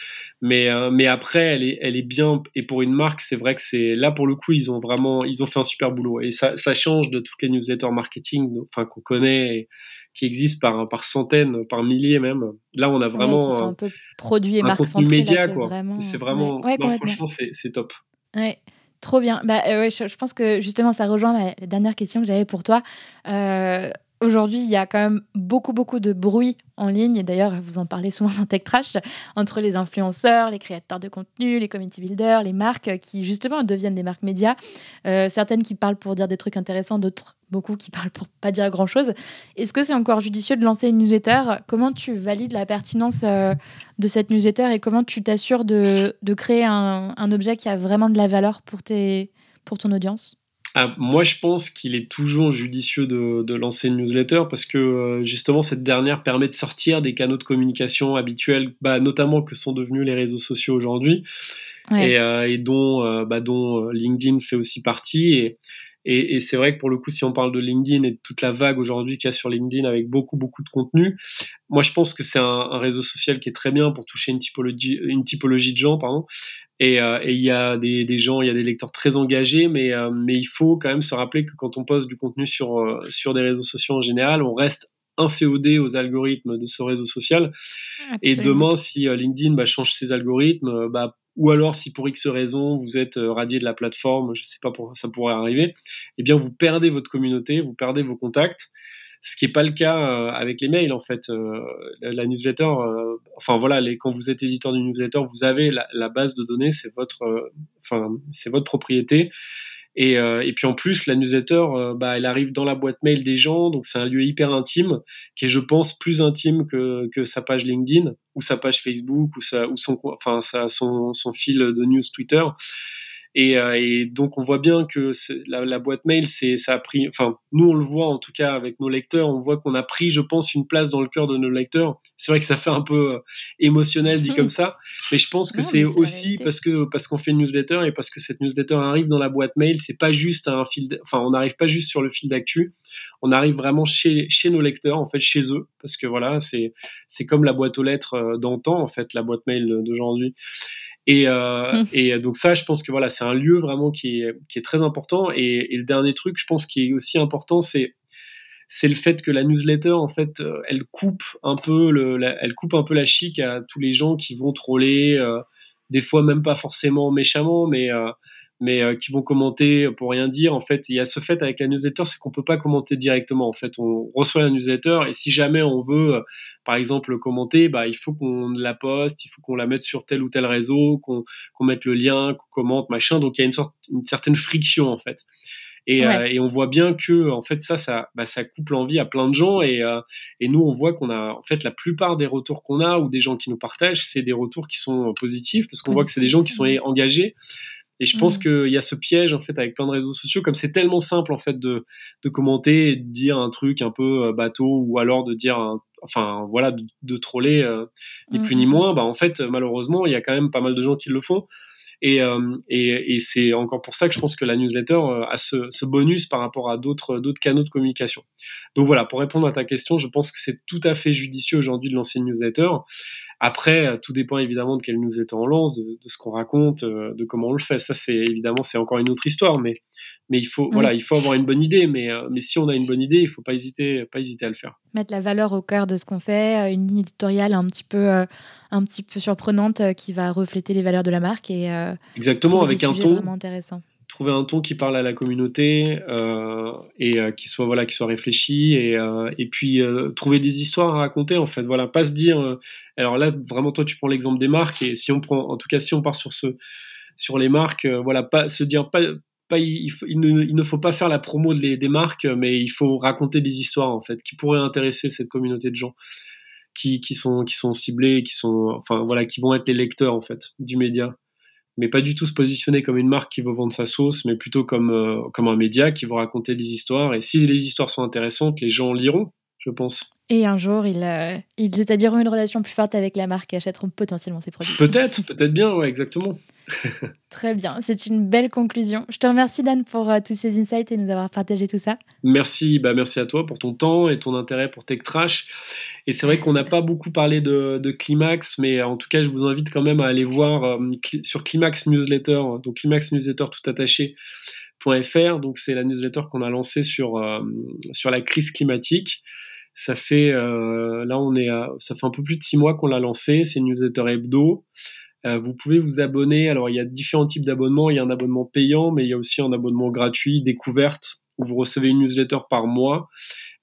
mais, mais après elle est, elle est bien, et pour une marque, c'est vrai que c'est là pour le coup, ils ont vraiment, ils ont fait un super boulot, et ça, ça change de toutes les newsletters marketing, enfin qu'on connaît, et, qui existent par, par centaines, par milliers même. Là, on a vraiment ouais, un peu produit et un contenu média, quoi. C'est vraiment, franchement, c'est top. Ouais. Trop bien. Bah, euh, je, pense que justement, ça rejoint la dernière question que j'avais pour toi. Euh, aujourd'hui, il y a quand même beaucoup, beaucoup de bruit en ligne. Et d'ailleurs, vous en parlez souvent dans Tech Trash, entre les influenceurs, les créateurs de contenu, les community builders, les marques qui, justement, deviennent des marques médias. Euh, certaines qui parlent pour dire des trucs intéressants, d'autres beaucoup qui parlent pour pas dire grand chose. Est-ce que c'est encore judicieux de lancer une newsletter? Comment tu valides la pertinence euh, de cette newsletter et comment tu t'assures de, de, créer un, un, objet qui a vraiment de la valeur pour, tes, pour ton audience? Ah, moi, je pense qu'il est toujours judicieux de, lancer une newsletter parce que euh, justement, cette dernière permet de sortir des canaux de communication habituels, bah, notamment que sont devenus les réseaux sociaux aujourd'hui, et, euh, dont, euh, bah, dont LinkedIn fait aussi partie. Et, et, c'est vrai que pour le coup, si on parle de LinkedIn et de toute la vague aujourd'hui qu'il y a sur LinkedIn avec beaucoup, beaucoup de contenu, moi je pense que c'est un, réseau social qui est très bien pour toucher une typologie, une typologie de gens, pardon. Et euh, il y a des, des, gens, il y a des lecteurs très engagés, mais, euh, mais il faut quand même se rappeler que quand on poste du contenu sur, euh, sur des réseaux sociaux en général, on reste inféodé aux algorithmes de ce réseau social. Et demain, si LinkedIn bah, change ses algorithmes, bah, ou alors si pour X raison vous êtes radié de la plateforme, je ne sais pas pourquoi ça pourrait arriver, eh bien vous perdez votre communauté, vous perdez vos contacts, ce qui n'est pas le cas euh, avec les mails en fait. Euh, la, newsletter, enfin voilà, quand vous êtes éditeur d'une newsletter, vous avez la, base de données, c'est votre, enfin c'est votre propriété. Et, euh, puis en plus, la newsletter, euh, bah, elle arrive dans la boîte mail des gens, donc c'est un lieu hyper intime, qui est, je pense, plus intime que, que sa page LinkedIn ou sa page Facebook ou, sa, ou son, enfin, sa, son, son fil de news Twitter. Et, euh, et, donc on voit bien que la, la, boîte mail, c'est ça a pris. Enfin, nous on le voit en tout cas avec nos lecteurs, on voit qu'on a pris, je pense, une place dans le cœur de nos lecteurs. C'est vrai que ça fait un peu euh, émotionnel dit comme *laughs* ça, mais je pense que c'est aussi parce que parce qu'on fait une newsletter et parce que cette newsletter arrive dans la boîte mail. C'est pas juste un fil. Enfin, on n'arrive pas juste sur le fil d'actu. On arrive vraiment chez chez nos lecteurs, en fait, chez eux, parce que voilà, c'est c'est comme la boîte aux lettres euh, d'antan, en fait, la boîte mail d'aujourd'hui. Et, euh, *laughs* et donc ça, je pense que voilà, c'est un lieu vraiment qui est, qui est très important. Et, et, le dernier truc, je pense, qui est aussi important, c'est c'est le fait que la newsletter, en fait, euh, elle coupe un peu le, elle coupe un peu la chic à tous les gens qui vont troller, euh, des fois même pas forcément méchamment, mais mais euh, qui vont commenter pour rien dire. En fait, il y a ce fait avec la newsletter, c'est qu'on peut pas commenter directement. En fait, on reçoit la newsletter et si jamais on veut, euh, par exemple, commenter, bah, il faut qu'on la poste, il faut qu'on la mette sur tel ou tel réseau, qu'on mette le lien, qu'on commente, machin. Donc il y a une sorte, une certaine friction en fait. Et, euh, et, on voit bien que en fait ça ça bah, ça coupe l'envie à plein de gens et, et nous on voit qu'on a en fait la plupart des retours qu'on a ou des gens qui nous partagent c'est des retours qui sont positifs parce qu'on voit que c'est des gens qui sont engagés et je pense mmh. qu'il y a ce piège en fait avec plein de réseaux sociaux, comme c'est tellement simple en fait de, de commenter et de dire un truc un peu euh, bateau ou alors de dire un, enfin voilà de, de troller euh, ni plus ni mmh. moins. Bah en fait malheureusement il y a quand même pas mal de gens qui le font. Et, euh, et, et c'est encore pour ça que je pense que la newsletter a ce, ce bonus par rapport à d'autres canaux de communication. Donc voilà, pour répondre à ta question, je pense que c'est tout à fait judicieux aujourd'hui de lancer une newsletter. Après, euh, tout dépend évidemment de quelle newsletter on lance, de, de ce qu'on raconte, euh, de comment on le fait. Ça, c'est évidemment, c'est encore une autre histoire, mais, mais il faut, voilà, il faut avoir une bonne idée. Mais, euh, mais si on a une bonne idée, il faut pas hésiter, pas hésiter à le faire. Mettre la valeur au cœur de ce qu'on fait, une ligne éditoriale un petit peu, un petit peu surprenante qui va refléter les valeurs de la marque et exactement avec un ton vraiment intéressant trouver un ton qui parle à la communauté euh, et euh, qui soit voilà qui soit réfléchi et, euh, et puis trouver des histoires à raconter en fait. Voilà pas se dire alors là vraiment toi tu prends l'exemple des marques et si on prend en tout cas si on part sur ce sur les marques voilà pas se dire pas pas il, ne, faut pas faire la promo des, des marques mais il faut raconter des histoires en fait qui pourraient intéresser cette communauté de gens qui, qui sont qui sont ciblés qui sont enfin voilà qui vont être les lecteurs en fait du média mais pas du tout se positionner comme une marque qui veut vendre sa sauce, mais plutôt comme, euh, comme un média qui va raconter des histoires. Et si les histoires sont intéressantes, les gens liront, je pense. Et un jour, ils, euh, ils établiront une relation plus forte avec la marque et achèteront potentiellement ses produits. Peut-être, peut-être bien, ouais, exactement. *laughs* Très bien, c'est une belle conclusion. Je te remercie Dan pour euh, tous ces insights et nous avoir partagé tout ça. Merci, bah merci à toi pour ton temps et ton intérêt pour Tech Trash. Et c'est vrai qu'on n'a pas beaucoup parlé de, Climax, mais en tout cas, je vous invite quand même à aller voir euh, sur Climax Newsletter, donc Climax Newsletter tout. .fr, donc c'est la newsletter qu'on a lancée sur, euh, sur la crise climatique. Ça fait là on est ça fait un peu plus de six mois qu'on l'a lancée. C'est une newsletter hebdo. Euh, vous pouvez vous abonner. Alors, il y a différents types d'abonnements. Il y a un abonnement payant, mais il y a aussi un abonnement gratuit, découverte, où vous recevez une newsletter par mois.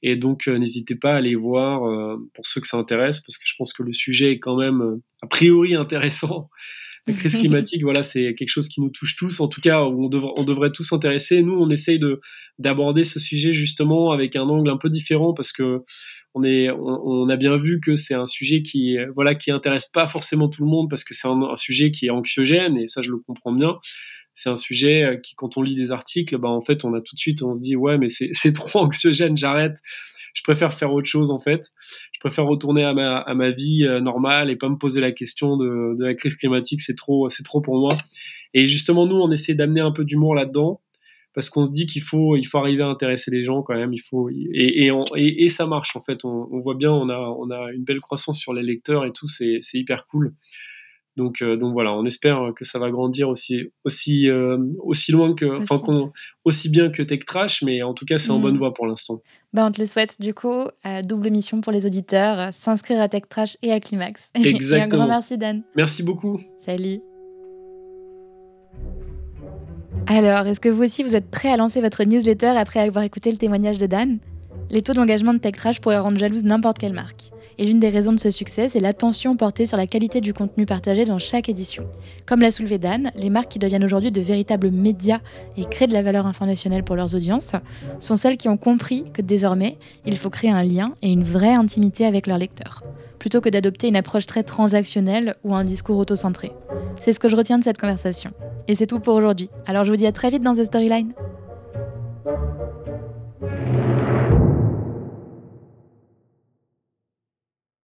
Et donc, euh, n'hésitez pas à aller voir euh, pour ceux que ça intéresse, parce que je pense que le sujet est quand même, a priori, intéressant. *laughs* La crise climatique, voilà, c'est quelque chose qui nous touche tous. En tout cas, on, devrait, on devrait tous s'intéresser. Nous, on essaye de d'aborder ce sujet justement avec un angle un peu différent parce que on est, on, a bien vu que c'est un sujet qui, voilà, qui intéresse pas forcément tout le monde parce que c'est un, sujet qui est anxiogène et ça, je le comprends bien. c'est un sujet qui, quand on lit des articles, bah, en fait, on a tout de suite, on se dit, ouais, mais c'est *laughs* trop anxiogène, j'arrête. Je préfère faire autre chose, en fait. Je préfère retourner à ma, à ma vie normale et pas me poser la question de, de la crise climatique. C'est trop, c'est trop pour moi. Et justement, nous, on essaie d'amener un peu d'humour là-dedans parce qu'on se dit qu'il faut, il faut arriver à intéresser les gens quand même. Il faut et, et, et, ça marche en fait. On, voit bien, on a, on a une belle croissance sur les lecteurs et tout. C'est hyper cool. Donc, euh, donc voilà, on espère que ça va grandir aussi, aussi, euh, aussi loin que, enfin, aussi bien que Tech Trash, mais en tout cas, c'est en bonne mm. voie pour l'instant. Bah, on te le souhaite du coup. double mission pour les auditeurs, s'inscrire à Tech Trash et à Climax. *laughs* Exactement. un grand merci Dan. Merci beaucoup. Salut. Alors, est-ce que vous aussi vous êtes prêt à lancer votre newsletter après avoir écouté le témoignage de Dan? Les taux d'engagement de TechTrash pourraient rendre jalouse n'importe quelle marque. Et l'une des raisons de ce succès, c'est l'attention portée sur la qualité du contenu partagé dans chaque édition. Comme l'a soulevé Dan, les marques qui deviennent aujourd'hui de véritables médias et créent de la valeur informationnelle pour leurs audiences sont celles qui ont compris que désormais, il faut créer un lien et une vraie intimité avec leurs lecteurs, plutôt que d'adopter une approche très transactionnelle ou un discours auto-centré. C'est ce que je retiens de cette conversation. Et c'est tout pour aujourd'hui. Alors je vous dis à très vite dans The Storyline.